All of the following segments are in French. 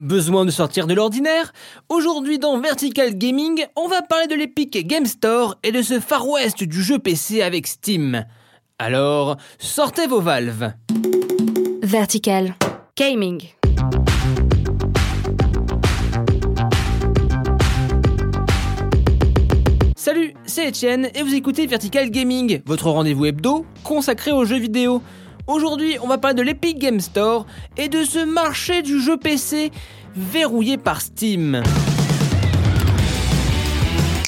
Besoin de sortir de l'ordinaire Aujourd'hui dans Vertical Gaming, on va parler de l'Epic Game Store et de ce Far West du jeu PC avec Steam. Alors, sortez vos valves. Vertical Gaming. Salut, c'est Etienne et vous écoutez Vertical Gaming, votre rendez-vous hebdo consacré aux jeux vidéo. Aujourd'hui, on va parler de l'Epic Game Store et de ce marché du jeu PC verrouillé par Steam.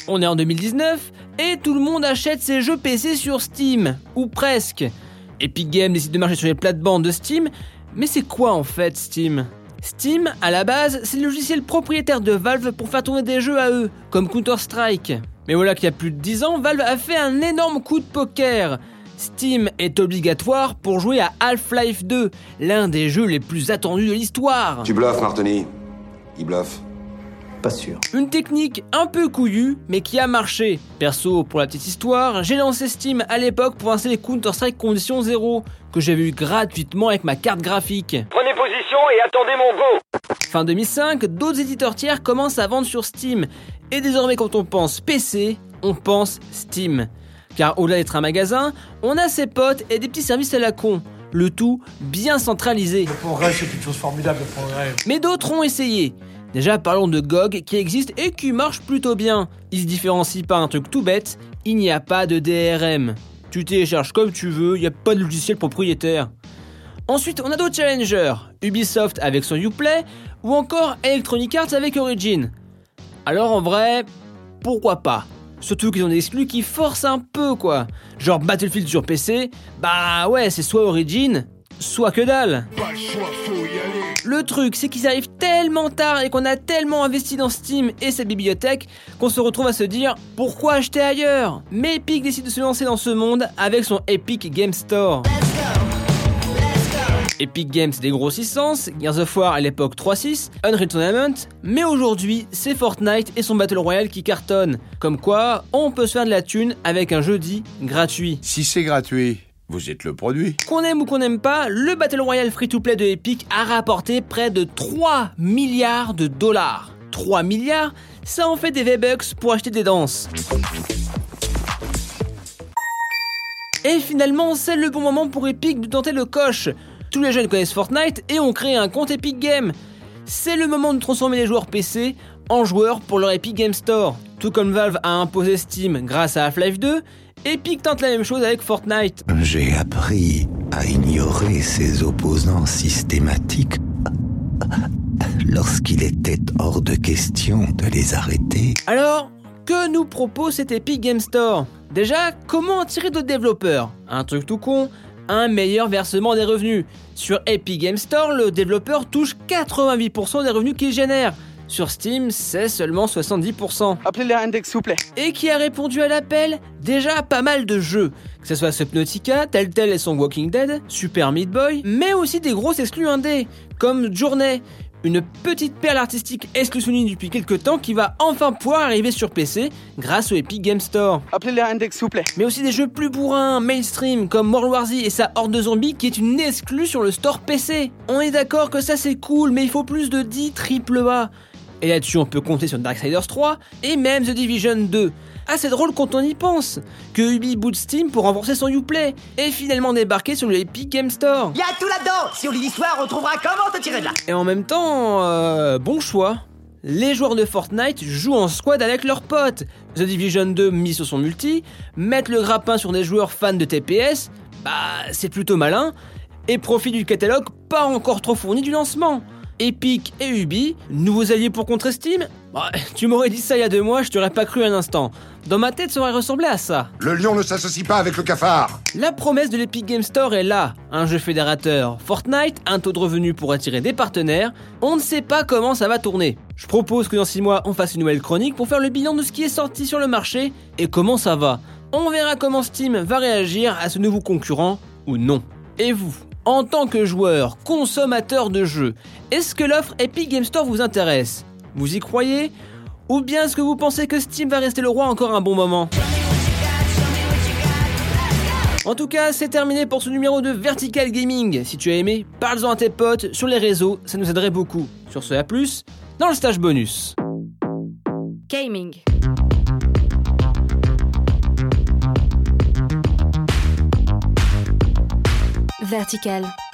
On est en 2019 et tout le monde achète ses jeux PC sur Steam, ou presque. Epic Games décide de marcher sur les plates-bandes de Steam, mais c'est quoi en fait Steam? Steam, à la base, c'est le logiciel propriétaire de Valve pour faire tourner des jeux à eux, comme Counter-Strike. Mais voilà qu'il y a plus de 10 ans, Valve a fait un énorme coup de poker. Steam est obligatoire pour jouer à Half-Life 2, l'un des jeux les plus attendus de l'histoire. Tu bluffes, Martoni. Il bluffe. Pas sûr. Une technique un peu couillue, mais qui a marché. Perso, pour la petite histoire, j'ai lancé Steam à l'époque pour installer Counter-Strike Condition 0, que j'avais eu gratuitement avec ma carte graphique. Prenez position et attendez mon go Fin 2005, d'autres éditeurs tiers commencent à vendre sur Steam. Et désormais, quand on pense PC, on pense Steam. Car au-delà d'être un magasin, on a ses potes et des petits services à la con. Le tout bien centralisé. Le progrès, c'est une chose formidable, le progrès. Mais d'autres ont essayé. Déjà, parlons de GOG qui existe et qui marche plutôt bien. Il se différencie par un truc tout bête, il n'y a pas de DRM. Tu télécharges comme tu veux, il n'y a pas de logiciel propriétaire. Ensuite, on a d'autres challengers, Ubisoft avec son Uplay ou encore Electronic Arts avec Origin. Alors en vrai, pourquoi pas? Surtout qu'ils ont des exclus qui forcent un peu quoi. Genre Battlefield sur PC, bah ouais, c'est soit Origin, soit que dalle. Le truc, c'est qu'ils arrivent tellement tard et qu'on a tellement investi dans Steam et sa bibliothèque qu'on se retrouve à se dire pourquoi acheter ailleurs? Mais Epic décide de se lancer dans ce monde avec son Epic Game Store. Epic Games des grossissances, Gears of War à l'époque 3.6, Unreal Tournament, mais aujourd'hui c'est Fortnite et son Battle Royale qui cartonnent. Comme quoi, on peut se faire de la thune avec un jeu dit gratuit. Si c'est gratuit, vous êtes le produit. Qu'on aime ou qu'on n'aime pas, le Battle Royale free-to-play de Epic a rapporté près de 3 milliards de dollars. 3 milliards, ça en fait des V-Bucks pour acheter des danses. Et finalement, c'est le bon moment pour Epic de tenter le coche. Tous les jeunes connaissent Fortnite et ont créé un compte Epic Games. C'est le moment de transformer les joueurs PC en joueurs pour leur Epic Game Store. Tout comme Valve a imposé Steam grâce à Half-Life 2, Epic tente la même chose avec Fortnite. J'ai appris à ignorer ses opposants systématiques lorsqu'il était hors de question de les arrêter. Alors, que nous propose cet Epic Game Store? Déjà, comment attirer d'autres développeurs? Un truc tout con, un meilleur versement des revenus. Sur Epic Game Store, le développeur touche 88% des revenus qu'il génère. Sur Steam, c'est seulement 70%. Appelez les index, s'il vous plaît. Et qui a répondu à l'appel? Déjà pas mal de jeux. Que ce soit Subnautica, Telltale et son Walking Dead, Super Meat Boy, mais aussi des grosses exclus indés, comme Journey, une petite perle artistique exclusive depuis quelques temps qui va enfin pouvoir arriver sur PC grâce au Epic Game Store. Appelez les index, s'il vous plaît. Mais aussi des jeux plus bourrins, mainstream, comme World War Z et sa horde de zombies qui est une exclue sur le store PC. On est d'accord que ça c'est cool, mais il faut plus de 10 triple A. Et là-dessus, on peut compter sur Darksiders 3 et même The Division 2. Assez drôle quand on y pense, que Ubi boot Steam pour renforcer son Uplay et finalement débarquer sur le Epic Game Store. Tout Si on lit l'histoire, on trouvera comment te tirer de là Et en même temps, euh, bon choix. Les joueurs de Fortnite jouent en squad avec leurs potes. The Division 2 mis sur son multi, mettre le grappin sur des joueurs fans de TPS, bah c'est plutôt malin, et profit du catalogue pas encore trop fourni du lancement. Epic et Ubi, nouveaux alliés pour contrer Steam bah, Tu m'aurais dit ça il y a deux mois, je t'aurais pas cru un instant. Dans ma tête, ça aurait ressemblé à ça. Le lion ne s'associe pas avec le cafard. La promesse de l'Epic Game Store est là. Un jeu fédérateur Fortnite, un taux de revenu pour attirer des partenaires. On ne sait pas comment ça va tourner. Je propose que dans 6 mois, on fasse une nouvelle chronique pour faire le bilan de ce qui est sorti sur le marché et comment ça va. On verra comment Steam va réagir à ce nouveau concurrent ou non. Et vous? En tant que joueur, consommateur de jeux, est-ce que l'offre Epic Game Store vous intéresse? Vous y croyez? Ou bien est-ce que vous pensez que Steam va rester le roi encore un bon moment? En tout cas, c'est terminé pour ce numéro de Vertical Gaming. Si tu as aimé, parle-en à tes potes sur les réseaux, ça nous aiderait beaucoup. Sur ce, à plus, dans le stage bonus. Gaming. Vertical.